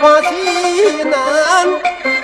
发妻难。